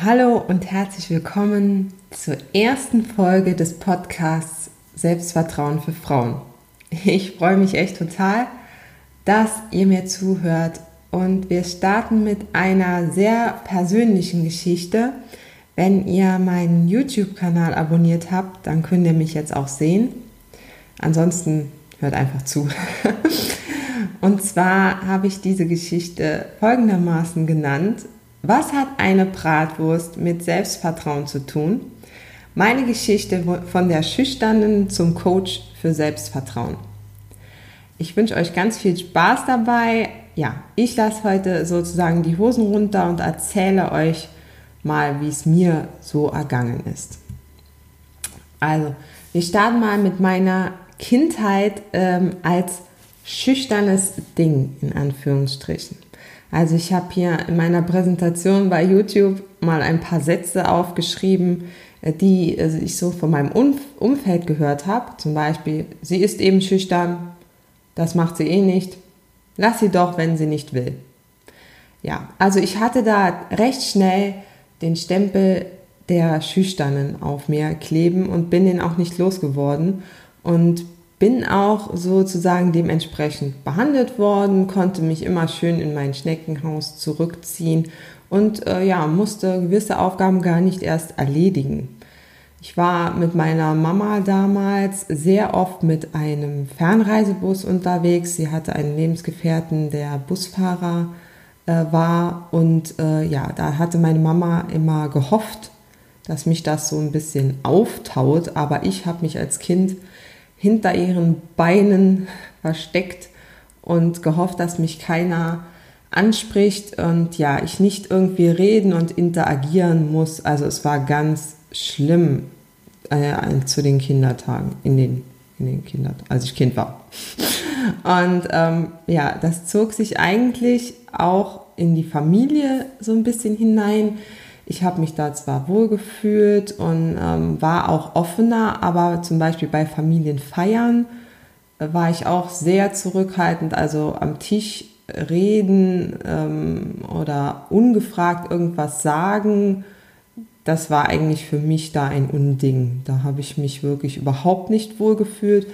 Hallo und herzlich willkommen zur ersten Folge des Podcasts Selbstvertrauen für Frauen. Ich freue mich echt total, dass ihr mir zuhört und wir starten mit einer sehr persönlichen Geschichte. Wenn ihr meinen YouTube-Kanal abonniert habt, dann könnt ihr mich jetzt auch sehen. Ansonsten hört einfach zu. Und zwar habe ich diese Geschichte folgendermaßen genannt. Was hat eine Bratwurst mit Selbstvertrauen zu tun? Meine Geschichte von der Schüchternen zum Coach für Selbstvertrauen. Ich wünsche euch ganz viel Spaß dabei. Ja, ich lasse heute sozusagen die Hosen runter und erzähle euch mal, wie es mir so ergangen ist. Also, wir starten mal mit meiner Kindheit ähm, als schüchternes Ding in Anführungsstrichen. Also ich habe hier in meiner Präsentation bei YouTube mal ein paar Sätze aufgeschrieben, äh, die also ich so von meinem Umfeld gehört habe. Zum Beispiel, sie ist eben schüchtern, das macht sie eh nicht. Lass sie doch, wenn sie nicht will. Ja, also ich hatte da recht schnell den Stempel der Schüchternen auf mir kleben und bin den auch nicht losgeworden und bin auch sozusagen dementsprechend behandelt worden, konnte mich immer schön in mein Schneckenhaus zurückziehen und äh, ja, musste gewisse Aufgaben gar nicht erst erledigen. Ich war mit meiner Mama damals sehr oft mit einem Fernreisebus unterwegs. Sie hatte einen Lebensgefährten, der Busfahrer äh, war und äh, ja, da hatte meine Mama immer gehofft, dass mich das so ein bisschen auftaut, aber ich habe mich als Kind hinter ihren Beinen versteckt und gehofft, dass mich keiner anspricht und ja, ich nicht irgendwie reden und interagieren muss. Also es war ganz schlimm äh, zu den Kindertagen, in den, in den Kindertagen, als ich Kind war. Und ähm, ja, das zog sich eigentlich auch in die Familie so ein bisschen hinein. Ich habe mich da zwar wohlgefühlt und ähm, war auch offener, aber zum Beispiel bei Familienfeiern äh, war ich auch sehr zurückhaltend. Also am Tisch reden ähm, oder ungefragt irgendwas sagen, das war eigentlich für mich da ein Unding. Da habe ich mich wirklich überhaupt nicht wohlgefühlt.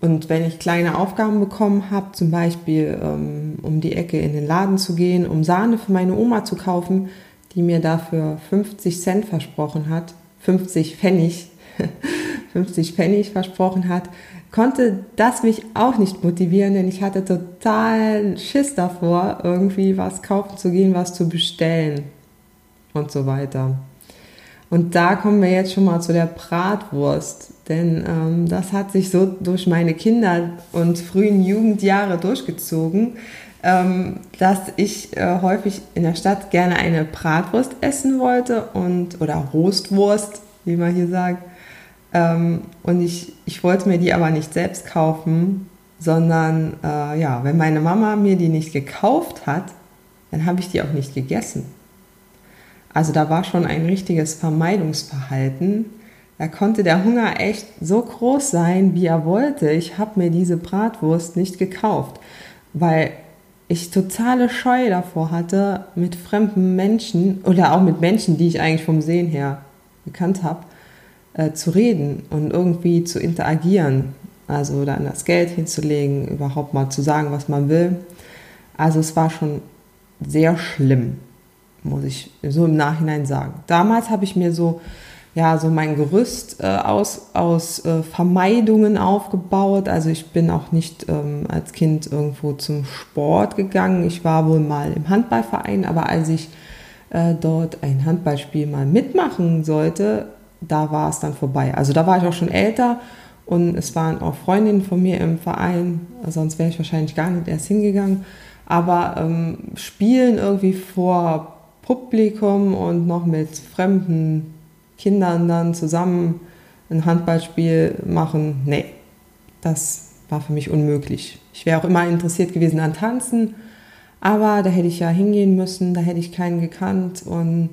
Und wenn ich kleine Aufgaben bekommen habe, zum Beispiel ähm, um die Ecke in den Laden zu gehen, um Sahne für meine Oma zu kaufen, die mir dafür 50 Cent versprochen hat, 50 Pfennig, 50 Pfennig versprochen hat, konnte das mich auch nicht motivieren, denn ich hatte total Schiss davor, irgendwie was kaufen zu gehen, was zu bestellen und so weiter. Und da kommen wir jetzt schon mal zu der Bratwurst, denn ähm, das hat sich so durch meine Kinder- und frühen Jugendjahre durchgezogen, dass ich äh, häufig in der Stadt gerne eine Bratwurst essen wollte und oder Roastwurst, wie man hier sagt. Ähm, und ich, ich wollte mir die aber nicht selbst kaufen, sondern äh, ja, wenn meine Mama mir die nicht gekauft hat, dann habe ich die auch nicht gegessen. Also da war schon ein richtiges Vermeidungsverhalten. Da konnte der Hunger echt so groß sein, wie er wollte. Ich habe mir diese Bratwurst nicht gekauft, weil ich totale Scheu davor hatte, mit fremden Menschen oder auch mit Menschen, die ich eigentlich vom Sehen her gekannt habe, äh, zu reden und irgendwie zu interagieren. Also dann das Geld hinzulegen, überhaupt mal zu sagen, was man will. Also es war schon sehr schlimm, muss ich so im Nachhinein sagen. Damals habe ich mir so ja, so mein Gerüst äh, aus, aus äh, Vermeidungen aufgebaut. Also ich bin auch nicht ähm, als Kind irgendwo zum Sport gegangen. Ich war wohl mal im Handballverein, aber als ich äh, dort ein Handballspiel mal mitmachen sollte, da war es dann vorbei. Also da war ich auch schon älter und es waren auch Freundinnen von mir im Verein, sonst wäre ich wahrscheinlich gar nicht erst hingegangen. Aber ähm, Spielen irgendwie vor Publikum und noch mit fremden Kindern dann zusammen ein Handballspiel machen, nee, das war für mich unmöglich. Ich wäre auch immer interessiert gewesen an Tanzen, aber da hätte ich ja hingehen müssen, da hätte ich keinen gekannt und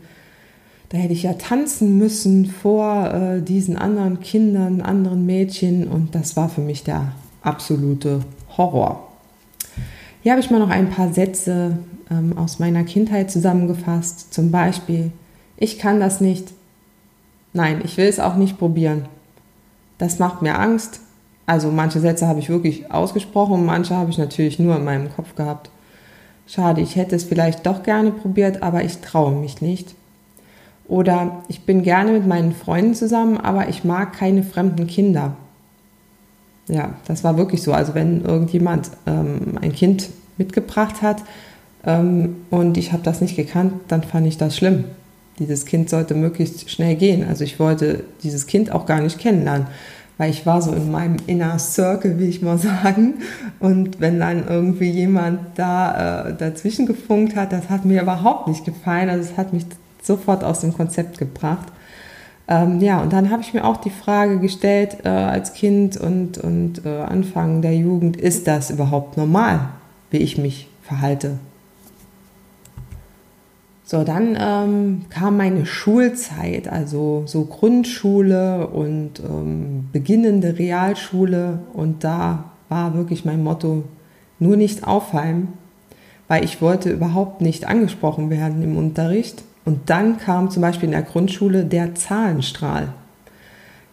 da hätte ich ja tanzen müssen vor äh, diesen anderen Kindern, anderen Mädchen und das war für mich der absolute Horror. Hier habe ich mal noch ein paar Sätze ähm, aus meiner Kindheit zusammengefasst. Zum Beispiel, ich kann das nicht. Nein, ich will es auch nicht probieren. Das macht mir Angst. Also manche Sätze habe ich wirklich ausgesprochen, manche habe ich natürlich nur in meinem Kopf gehabt. Schade, ich hätte es vielleicht doch gerne probiert, aber ich traue mich nicht. Oder ich bin gerne mit meinen Freunden zusammen, aber ich mag keine fremden Kinder. Ja, das war wirklich so. Also wenn irgendjemand ähm, ein Kind mitgebracht hat ähm, und ich habe das nicht gekannt, dann fand ich das schlimm. Dieses Kind sollte möglichst schnell gehen. Also ich wollte dieses Kind auch gar nicht kennenlernen, weil ich war so in meinem Inner Circle, wie ich mal sagen. Und wenn dann irgendwie jemand da äh, dazwischen gefunkt hat, das hat mir überhaupt nicht gefallen. Also es hat mich sofort aus dem Konzept gebracht. Ähm, ja, und dann habe ich mir auch die Frage gestellt äh, als Kind und, und äh, Anfang der Jugend, ist das überhaupt normal, wie ich mich verhalte? So, dann ähm, kam meine Schulzeit, also so Grundschule und ähm, beginnende Realschule. Und da war wirklich mein Motto, nur nicht auffallen, weil ich wollte überhaupt nicht angesprochen werden im Unterricht. Und dann kam zum Beispiel in der Grundschule der Zahlenstrahl.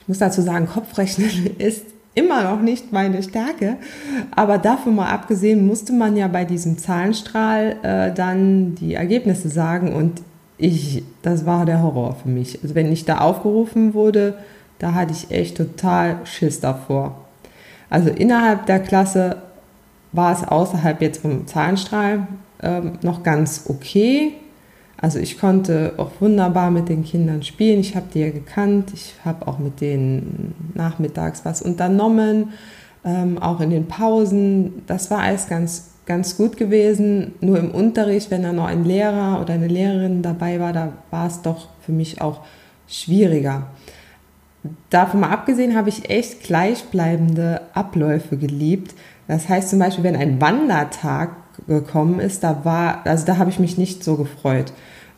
Ich muss dazu sagen, Kopfrechnen ist immer noch nicht meine Stärke. Aber davon mal abgesehen, musste man ja bei diesem Zahlenstrahl äh, dann die Ergebnisse sagen. Und ich, das war der Horror für mich. Also wenn ich da aufgerufen wurde, da hatte ich echt total Schiss davor. Also innerhalb der Klasse war es außerhalb jetzt vom Zahlenstrahl ähm, noch ganz okay. Also ich konnte auch wunderbar mit den Kindern spielen. Ich habe die ja gekannt. Ich habe auch mit denen nachmittags was unternommen, ähm, auch in den Pausen. Das war alles ganz, ganz gut gewesen. Nur im Unterricht, wenn da noch ein Lehrer oder eine Lehrerin dabei war, da war es doch für mich auch schwieriger. Davon mal abgesehen habe ich echt gleichbleibende Abläufe geliebt. Das heißt zum Beispiel, wenn ein Wandertag gekommen ist, da war, also da habe ich mich nicht so gefreut,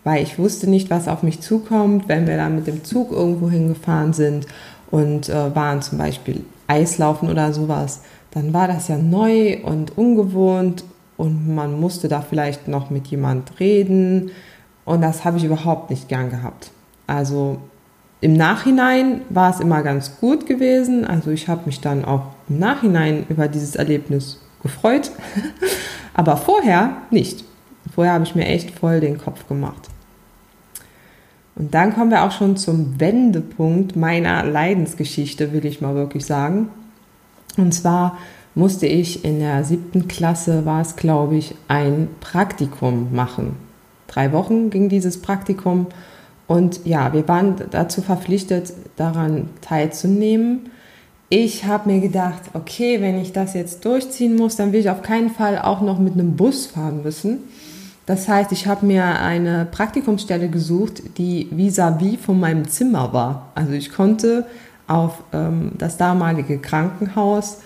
weil ich wusste nicht, was auf mich zukommt, wenn wir da mit dem Zug irgendwo hingefahren sind und äh, waren zum Beispiel Eislaufen oder sowas, dann war das ja neu und ungewohnt und man musste da vielleicht noch mit jemand reden und das habe ich überhaupt nicht gern gehabt. Also im Nachhinein war es immer ganz gut gewesen, also ich habe mich dann auch im Nachhinein über dieses Erlebnis gefreut. Aber vorher nicht. Vorher habe ich mir echt voll den Kopf gemacht. Und dann kommen wir auch schon zum Wendepunkt meiner Leidensgeschichte, will ich mal wirklich sagen. Und zwar musste ich in der siebten Klasse, war es glaube ich, ein Praktikum machen. Drei Wochen ging dieses Praktikum und ja, wir waren dazu verpflichtet, daran teilzunehmen. Ich habe mir gedacht, okay, wenn ich das jetzt durchziehen muss, dann will ich auf keinen Fall auch noch mit einem Bus fahren müssen. Das heißt, ich habe mir eine Praktikumsstelle gesucht, die vis-à-vis -vis von meinem Zimmer war. Also ich konnte auf ähm, das damalige Krankenhaus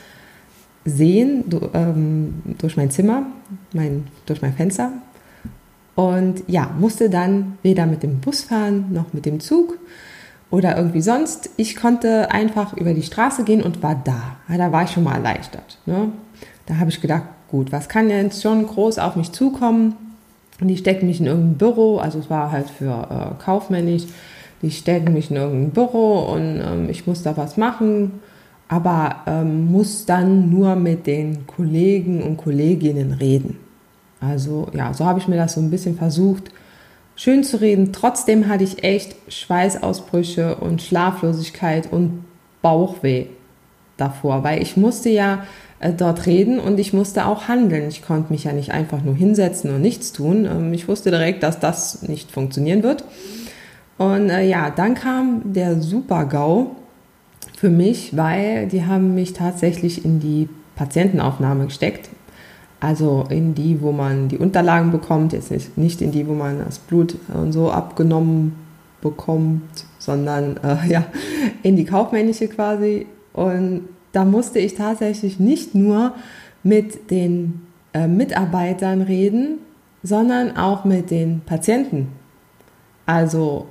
sehen du, ähm, durch mein Zimmer, mein, durch mein Fenster. Und ja, musste dann weder mit dem Bus fahren noch mit dem Zug oder irgendwie sonst. Ich konnte einfach über die Straße gehen und war da. Ja, da war ich schon mal erleichtert. Ne? Da habe ich gedacht, gut, was kann jetzt schon groß auf mich zukommen? Und die stecken mich in irgendein Büro, also es war halt für äh, kaufmännisch, die stecken mich in irgendein Büro und ähm, ich muss da was machen, aber ähm, muss dann nur mit den Kollegen und Kolleginnen reden. Also ja, so habe ich mir das so ein bisschen versucht schön zu reden. Trotzdem hatte ich echt Schweißausbrüche und Schlaflosigkeit und Bauchweh davor, weil ich musste ja dort reden und ich musste auch handeln. Ich konnte mich ja nicht einfach nur hinsetzen und nichts tun. Ähm, ich wusste direkt, dass das nicht funktionieren wird. Und äh, ja, dann kam der Super-GAU für mich, weil die haben mich tatsächlich in die Patientenaufnahme gesteckt. Also in die, wo man die Unterlagen bekommt, jetzt nicht, nicht in die, wo man das Blut und so abgenommen bekommt, sondern äh, ja, in die kaufmännische quasi. Und da musste ich tatsächlich nicht nur mit den äh, Mitarbeitern reden, sondern auch mit den Patienten. Also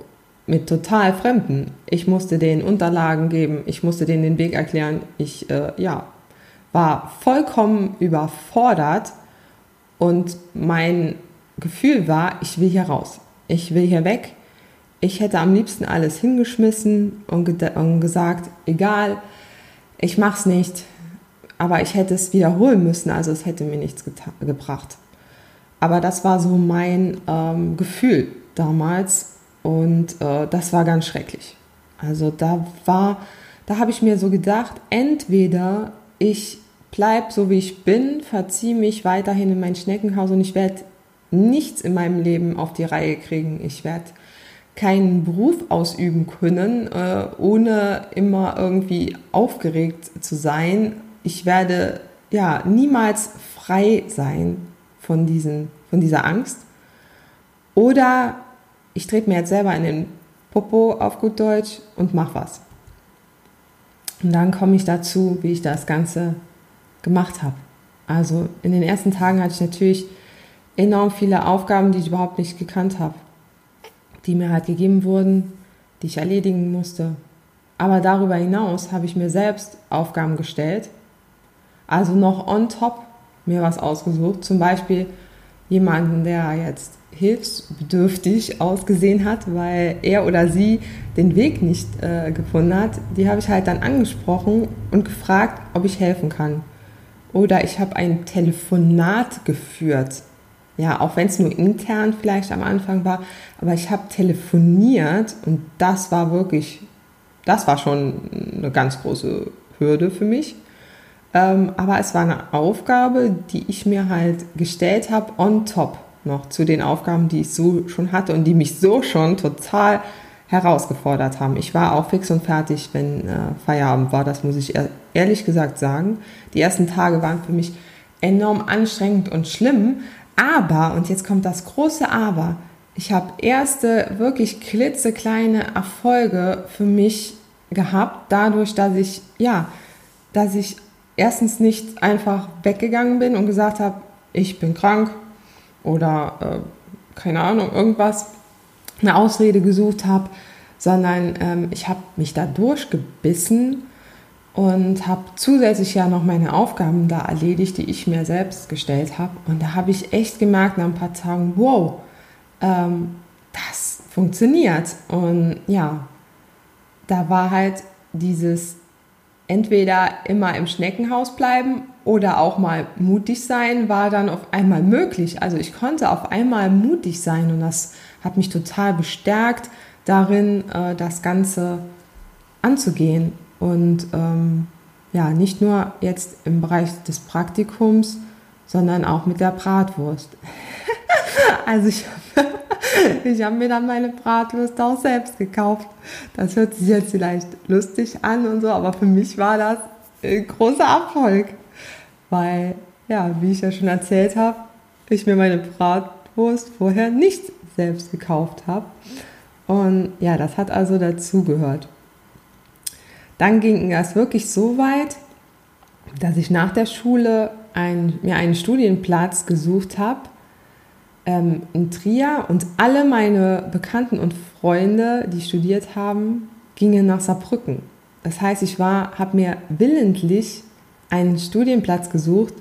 mit total Fremden. Ich musste denen Unterlagen geben, ich musste denen den Weg erklären. Ich äh, ja, war vollkommen überfordert und mein Gefühl war, ich will hier raus. Ich will hier weg. Ich hätte am liebsten alles hingeschmissen und, und gesagt, egal, ich mach's nicht, aber ich hätte es wiederholen müssen, also es hätte mir nichts gebracht. Aber das war so mein ähm, Gefühl damals und äh, das war ganz schrecklich. Also da war, da habe ich mir so gedacht, entweder ich bleibe so wie ich bin, verziehe mich weiterhin in mein Schneckenhaus und ich werde nichts in meinem Leben auf die Reihe kriegen. Ich werde keinen Beruf ausüben können, äh, ohne immer irgendwie aufgeregt zu sein. Ich werde ja niemals frei sein von, diesen, von dieser Angst. Oder ich trete mir jetzt selber in den Popo auf gut Deutsch und mach was. Und dann komme ich dazu, wie ich das Ganze gemacht habe. Also in den ersten Tagen hatte ich natürlich enorm viele Aufgaben, die ich überhaupt nicht gekannt habe, die mir halt gegeben wurden, die ich erledigen musste. Aber darüber hinaus habe ich mir selbst Aufgaben gestellt, also noch on top mir was ausgesucht, zum Beispiel jemanden, der jetzt hilfsbedürftig ausgesehen hat, weil er oder sie den Weg nicht äh, gefunden hat, die habe ich halt dann angesprochen und gefragt, ob ich helfen kann. Oder ich habe ein Telefonat geführt. Ja, auch wenn es nur intern vielleicht am Anfang war, aber ich habe telefoniert und das war wirklich, das war schon eine ganz große Hürde für mich. Ähm, aber es war eine Aufgabe, die ich mir halt gestellt habe, on top noch zu den Aufgaben, die ich so schon hatte und die mich so schon total herausgefordert haben. Ich war auch fix und fertig, wenn äh, Feierabend war, das muss ich ehrlich gesagt sagen. Die ersten Tage waren für mich enorm anstrengend und schlimm, aber, und jetzt kommt das große Aber, ich habe erste wirklich klitzekleine Erfolge für mich gehabt, dadurch, dass ich, ja, dass ich erstens nicht einfach weggegangen bin und gesagt habe, ich bin krank oder äh, keine Ahnung, irgendwas, eine Ausrede gesucht habe, sondern ähm, ich habe mich da durchgebissen und habe zusätzlich ja noch meine Aufgaben da erledigt, die ich mir selbst gestellt habe. Und da habe ich echt gemerkt nach ein paar Tagen, wow, ähm, das funktioniert. Und ja, da war halt dieses entweder immer im Schneckenhaus bleiben oder auch mal mutig sein, war dann auf einmal möglich. Also ich konnte auf einmal mutig sein und das hat mich total bestärkt darin, äh, das Ganze anzugehen. Und ähm, ja, nicht nur jetzt im Bereich des Praktikums, sondern auch mit der Bratwurst. also ich, ich habe mir dann meine Bratwurst auch selbst gekauft. Das hört sich jetzt vielleicht lustig an und so, aber für mich war das ein großer Erfolg. Weil, ja, wie ich ja schon erzählt habe, ich mir meine Bratwurst vorher nicht selbst gekauft habe. Und ja, das hat also dazugehört. Dann ging das wirklich so weit, dass ich nach der Schule ein, mir einen Studienplatz gesucht habe ähm, in Trier und alle meine Bekannten und Freunde, die studiert haben, gingen nach Saarbrücken. Das heißt, ich habe mir willentlich einen Studienplatz gesucht,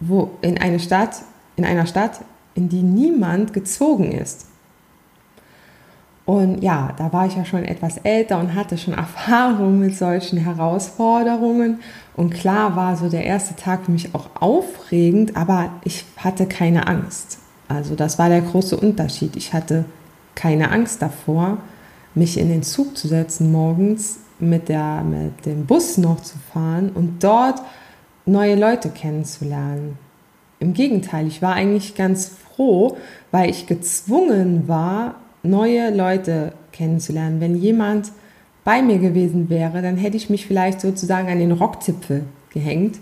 wo in eine Stadt, in einer Stadt, in die niemand gezogen ist. Und ja, da war ich ja schon etwas älter und hatte schon Erfahrung mit solchen Herausforderungen. Und klar war so der erste Tag für mich auch aufregend, aber ich hatte keine Angst. Also das war der große Unterschied. Ich hatte keine Angst davor, mich in den Zug zu setzen morgens, mit, der, mit dem Bus noch zu fahren und dort neue Leute kennenzulernen. Im Gegenteil, ich war eigentlich ganz froh, weil ich gezwungen war, neue Leute kennenzulernen. Wenn jemand bei mir gewesen wäre, dann hätte ich mich vielleicht sozusagen an den Rockzipfel gehängt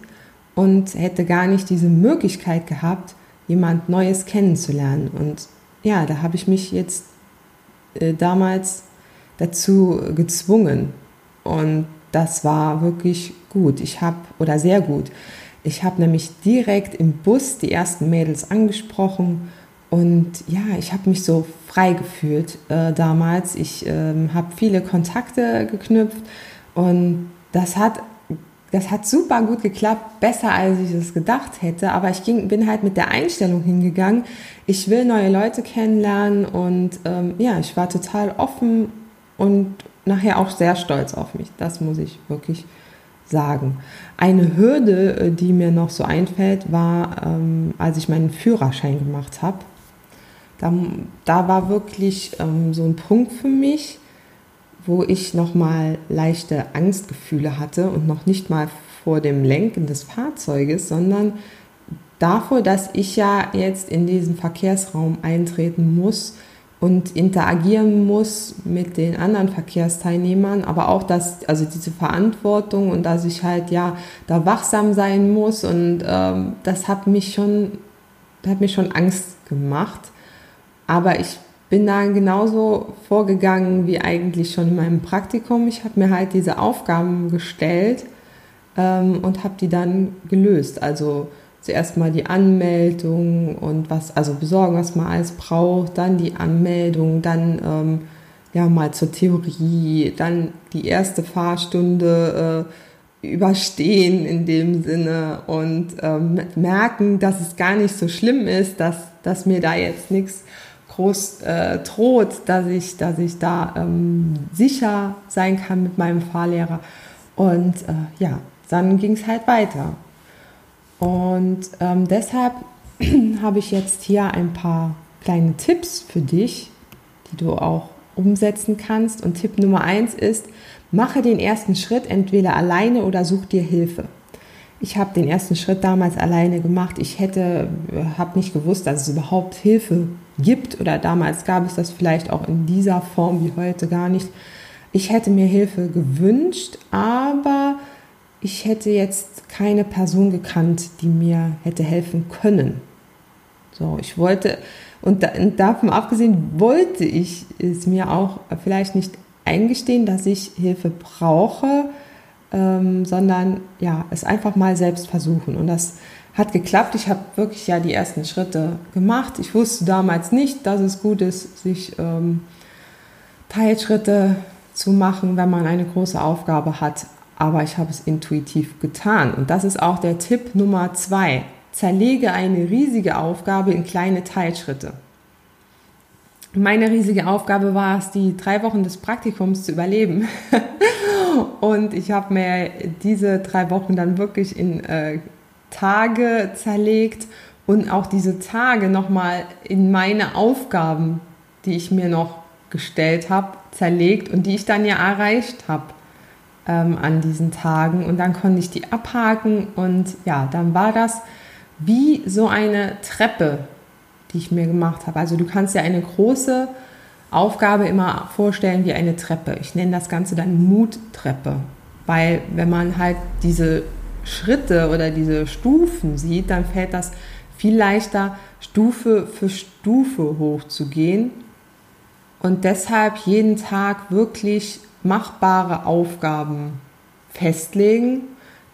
und hätte gar nicht diese Möglichkeit gehabt, jemand Neues kennenzulernen. Und ja, da habe ich mich jetzt äh, damals dazu gezwungen. Und das war wirklich gut. Ich habe, oder sehr gut, ich habe nämlich direkt im Bus die ersten Mädels angesprochen und ja, ich habe mich so frei gefühlt äh, damals. Ich ähm, habe viele Kontakte geknüpft und das hat, das hat super gut geklappt, besser als ich es gedacht hätte. Aber ich ging, bin halt mit der Einstellung hingegangen, ich will neue Leute kennenlernen und ähm, ja, ich war total offen und nachher auch sehr stolz auf mich. Das muss ich wirklich sagen. Eine Hürde, äh, die mir noch so einfällt, war, ähm, als ich meinen Führerschein gemacht habe. Da, da war wirklich ähm, so ein Punkt für mich, wo ich nochmal leichte Angstgefühle hatte und noch nicht mal vor dem Lenken des Fahrzeuges, sondern davor, dass ich ja jetzt in diesen Verkehrsraum eintreten muss und interagieren muss mit den anderen Verkehrsteilnehmern, aber auch dass, also diese Verantwortung und dass ich halt ja da wachsam sein muss und ähm, das hat mich schon, hat mir schon Angst gemacht. Aber ich bin da genauso vorgegangen wie eigentlich schon in meinem Praktikum. Ich habe mir halt diese Aufgaben gestellt ähm, und habe die dann gelöst. Also zuerst mal die Anmeldung und was, also besorgen, was man alles braucht, dann die Anmeldung, dann ähm, ja mal zur Theorie, dann die erste Fahrstunde äh, überstehen in dem Sinne und ähm, merken, dass es gar nicht so schlimm ist, dass, dass mir da jetzt nichts groß äh, droht, dass ich, dass ich da ähm, sicher sein kann mit meinem Fahrlehrer. Und äh, ja, dann ging es halt weiter. Und ähm, deshalb habe ich jetzt hier ein paar kleine Tipps für dich, die du auch umsetzen kannst. Und Tipp Nummer eins ist, mache den ersten Schritt entweder alleine oder such dir Hilfe. Ich habe den ersten Schritt damals alleine gemacht. Ich hätte, habe nicht gewusst, dass es überhaupt Hilfe gibt oder damals gab es das vielleicht auch in dieser Form wie heute gar nicht. Ich hätte mir Hilfe gewünscht, aber ich hätte jetzt keine Person gekannt, die mir hätte helfen können. So, ich wollte, und, und davon abgesehen, wollte ich es mir auch vielleicht nicht eingestehen, dass ich Hilfe brauche, ähm, sondern ja, es einfach mal selbst versuchen. Und das hat geklappt. Ich habe wirklich ja die ersten Schritte gemacht. Ich wusste damals nicht, dass es gut ist, sich ähm, Teilschritte zu machen, wenn man eine große Aufgabe hat aber ich habe es intuitiv getan. Und das ist auch der Tipp Nummer zwei. Zerlege eine riesige Aufgabe in kleine Teilschritte. Meine riesige Aufgabe war es, die drei Wochen des Praktikums zu überleben. und ich habe mir diese drei Wochen dann wirklich in äh, Tage zerlegt und auch diese Tage nochmal in meine Aufgaben, die ich mir noch gestellt habe, zerlegt und die ich dann ja erreicht habe ähm, an diesen Tagen und dann konnte ich die abhaken und ja, dann war das wie so eine Treppe, die ich mir gemacht habe. Also du kannst dir eine große Aufgabe immer vorstellen wie eine Treppe. Ich nenne das Ganze dann Muttreppe, weil wenn man halt diese Schritte oder diese Stufen sieht, dann fällt das viel leichter, Stufe für Stufe hochzugehen und deshalb jeden Tag wirklich machbare Aufgaben festlegen,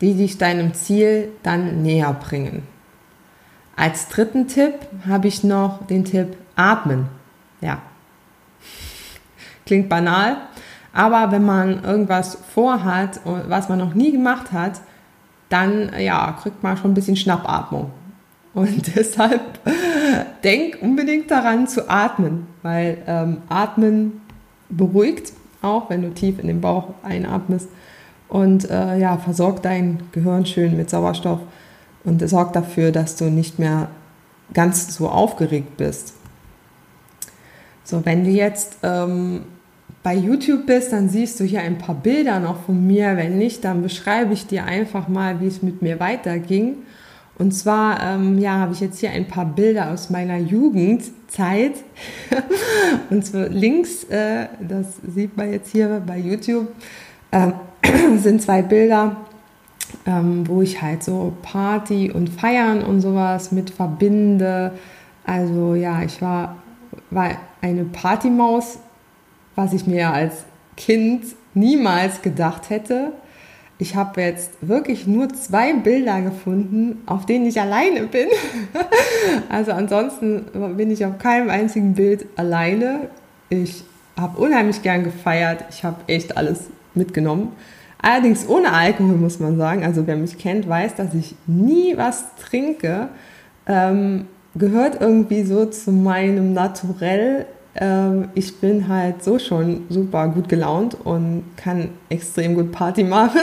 die dich deinem Ziel dann näher bringen. Als dritten Tipp habe ich noch den Tipp Atmen. Ja, klingt banal, aber wenn man irgendwas vorhat, was man noch nie gemacht hat, dann ja, kriegt man schon ein bisschen Schnappatmung. Und deshalb denk unbedingt daran zu atmen, weil ähm, Atmen beruhigt auch wenn du tief in den Bauch einatmest. Und äh, ja, versorgt dein Gehirn schön mit Sauerstoff und sorgt dafür, dass du nicht mehr ganz so aufgeregt bist. So, wenn du jetzt ähm, bei YouTube bist, dann siehst du hier ein paar Bilder noch von mir. Wenn nicht, dann beschreibe ich dir einfach mal, wie es mit mir weiterging. Und zwar ähm, ja, habe ich jetzt hier ein paar Bilder aus meiner Jugendzeit. Und zwar links, äh, das sieht man jetzt hier bei YouTube, äh, sind zwei Bilder ähm, wo ich halt so Party und Feiern und sowas mit verbinde. Also ja, ich war, war eine Partymaus, was ich mir als Kind niemals gedacht hätte. Ich habe jetzt wirklich nur zwei Bilder gefunden, auf denen ich alleine bin. also ansonsten bin ich auf keinem einzigen Bild alleine. Ich habe unheimlich gern gefeiert. Ich habe echt alles mitgenommen. Allerdings ohne Alkohol, muss man sagen. Also wer mich kennt, weiß, dass ich nie was trinke. Ähm, gehört irgendwie so zu meinem Naturell. Ähm, ich bin halt so schon super gut gelaunt und kann extrem gut Party machen.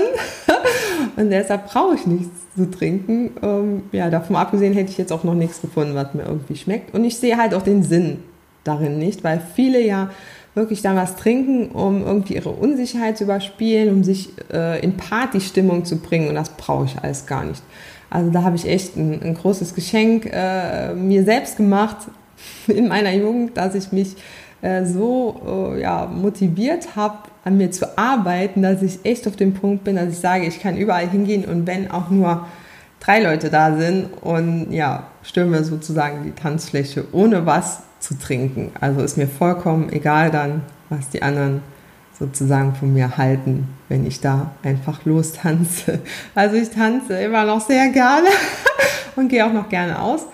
und deshalb brauche ich nichts zu trinken. Ähm, ja, davon abgesehen hätte ich jetzt auch noch nichts gefunden, was mir irgendwie schmeckt. Und ich sehe halt auch den Sinn darin nicht, weil viele ja wirklich dann was trinken, um irgendwie ihre Unsicherheit zu überspielen, um sich äh, in Partystimmung zu bringen. Und das brauche ich alles gar nicht. Also da habe ich echt ein, ein großes Geschenk äh, mir selbst gemacht in meiner Jugend, dass ich mich äh, so äh, ja, motiviert habe, an mir zu arbeiten, dass ich echt auf dem Punkt bin, dass ich sage, ich kann überall hingehen und wenn auch nur drei Leute da sind und ja, stürmen sozusagen die Tanzfläche ohne was zu trinken. Also ist mir vollkommen egal dann, was die anderen sozusagen von mir halten, wenn ich da einfach lostanze. Also ich tanze immer noch sehr gerne und gehe auch noch gerne aus.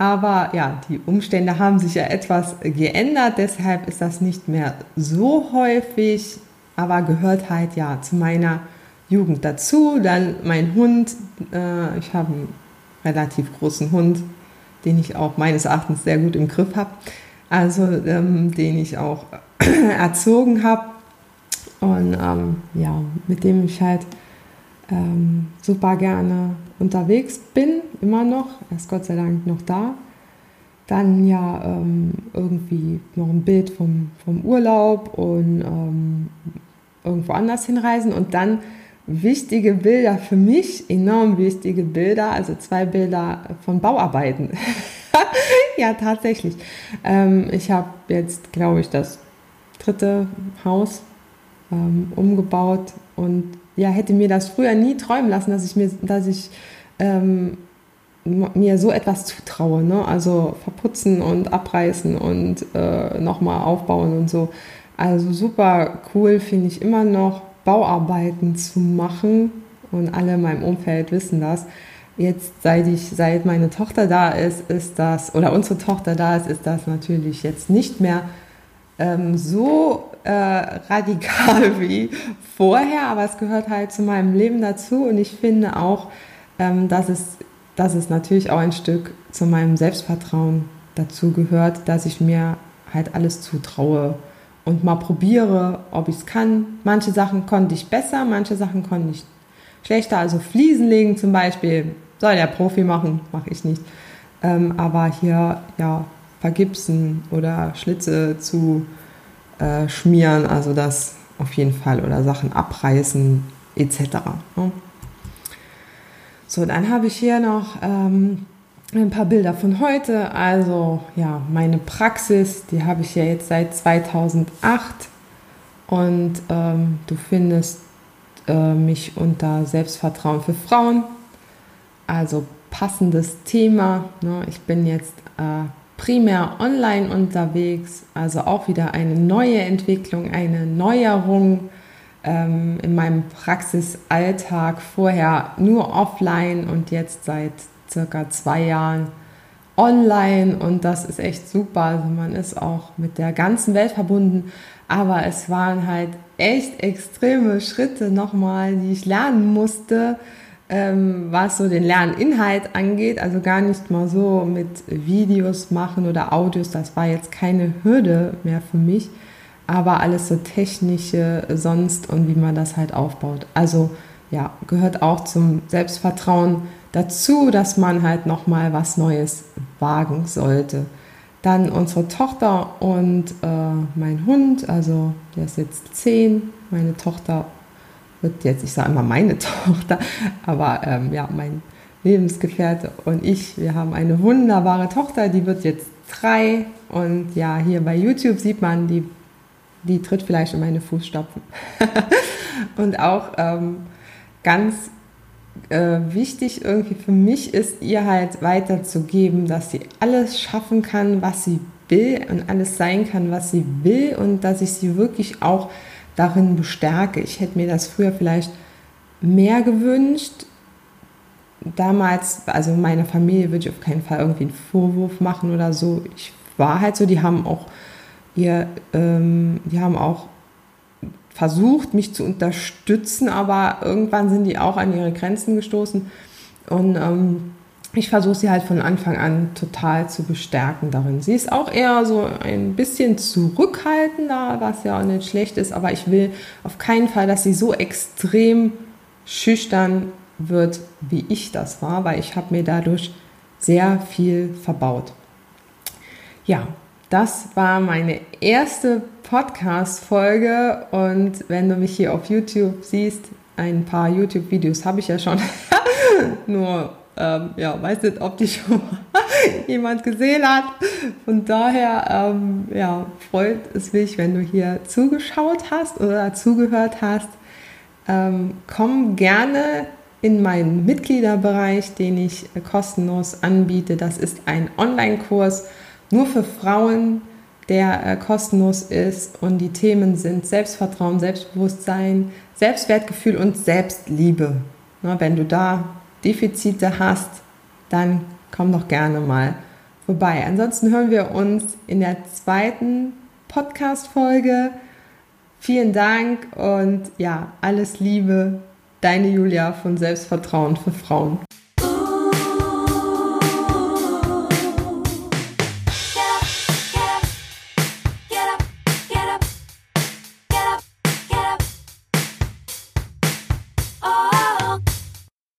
Aber ja, die Umstände haben sich ja etwas geändert, deshalb ist das nicht mehr so häufig, aber gehört halt ja zu meiner Jugend dazu. Dann mein Hund, äh, ich habe einen relativ großen Hund, den ich auch meines Erachtens sehr gut im Griff habe, also ähm, den ich auch erzogen habe. Und ähm, ja, mit dem ich halt ähm, super gerne unterwegs bin, immer noch, er ist Gott sei Dank noch da. Dann ja ähm, irgendwie noch ein Bild vom, vom Urlaub und ähm, irgendwo anders hinreisen und dann wichtige Bilder für mich, enorm wichtige Bilder, also zwei Bilder von Bauarbeiten. ja, tatsächlich. Ähm, ich habe jetzt, glaube ich, das dritte Haus ähm, umgebaut und ja, hätte mir das früher nie träumen lassen, dass ich mir, dass ich ähm, mir so etwas zutraue. Ne? Also verputzen und abreißen und äh, nochmal aufbauen und so. Also super cool finde ich immer noch Bauarbeiten zu machen und alle in meinem Umfeld wissen das. Jetzt, seit ich, seit meine Tochter da ist, ist das, oder unsere Tochter da ist, ist das natürlich jetzt nicht mehr ähm, so äh, radikal wie vorher, aber es gehört halt zu meinem Leben dazu und ich finde auch, ähm, dass, es, dass es natürlich auch ein Stück zu meinem Selbstvertrauen dazu gehört, dass ich mir halt alles zutraue und mal probiere, ob ich es kann. Manche Sachen konnte ich besser, manche Sachen konnte ich schlechter. Also Fliesen legen zum Beispiel soll der Profi machen, mache ich nicht. Ähm, aber hier ja vergipsen oder Schlitze zu äh, schmieren, also das auf jeden Fall oder Sachen abreißen etc. Ne? So, dann habe ich hier noch ähm, ein paar Bilder von heute. Also ja, meine Praxis, die habe ich ja jetzt seit 2008 und ähm, du findest äh, mich unter Selbstvertrauen für Frauen. Also passendes Thema. Ne? Ich bin jetzt äh, primär online unterwegs, also auch wieder eine neue Entwicklung, eine Neuerung ähm, in meinem Praxisalltag. Vorher nur offline und jetzt seit circa zwei Jahren online und das ist echt super. Also man ist auch mit der ganzen Welt verbunden, aber es waren halt echt extreme Schritte nochmal, die ich lernen musste, ähm, was so den Lerninhalt angeht. Also gar nicht mal so mit Videos machen oder Audios, das war jetzt keine Hürde mehr für mich, aber alles so technische sonst und wie man das halt aufbaut. Also ja, gehört auch zum Selbstvertrauen dazu, dass man halt noch mal was Neues wagen sollte. Dann unsere Tochter und äh, mein Hund, also der ist jetzt zehn. Meine Tochter wird jetzt, ich sage immer meine Tochter, aber ähm, ja, mein Lebensgefährte und ich, wir haben eine wunderbare Tochter, die wird jetzt drei und ja, hier bei YouTube sieht man, die, die tritt vielleicht in meine Fußstapfen. und auch ähm, ganz äh, wichtig irgendwie für mich ist, ihr halt weiterzugeben, dass sie alles schaffen kann, was sie will und alles sein kann, was sie will und dass ich sie wirklich auch darin bestärke. Ich hätte mir das früher vielleicht mehr gewünscht. Damals, also meiner Familie würde ich auf keinen Fall irgendwie einen Vorwurf machen oder so. Ich war halt so, die haben auch ihr, ähm, die haben auch versucht, mich zu unterstützen, aber irgendwann sind die auch an ihre Grenzen gestoßen. Und ähm, ich versuche sie halt von Anfang an total zu bestärken darin. Sie ist auch eher so ein bisschen zurückhaltender, was ja auch nicht schlecht ist, aber ich will auf keinen Fall, dass sie so extrem schüchtern wird, wie ich das war, weil ich habe mir dadurch sehr viel verbaut. Ja, das war meine erste Podcast-Folge und wenn du mich hier auf YouTube siehst, ein paar YouTube-Videos habe ich ja schon, nur ähm, ja, weiß nicht, ob die schon jemand gesehen hat. Von daher ähm, ja, freut es mich, wenn du hier zugeschaut hast oder zugehört hast. Ähm, komm gerne in meinen Mitgliederbereich, den ich äh, kostenlos anbiete. Das ist ein Online-Kurs nur für Frauen, der äh, kostenlos ist und die Themen sind Selbstvertrauen, Selbstbewusstsein, Selbstwertgefühl und Selbstliebe. Wenn du da Defizite hast, dann komm doch gerne mal vorbei. Ansonsten hören wir uns in der zweiten Podcast-Folge. Vielen Dank und ja, alles Liebe, deine Julia von Selbstvertrauen für Frauen.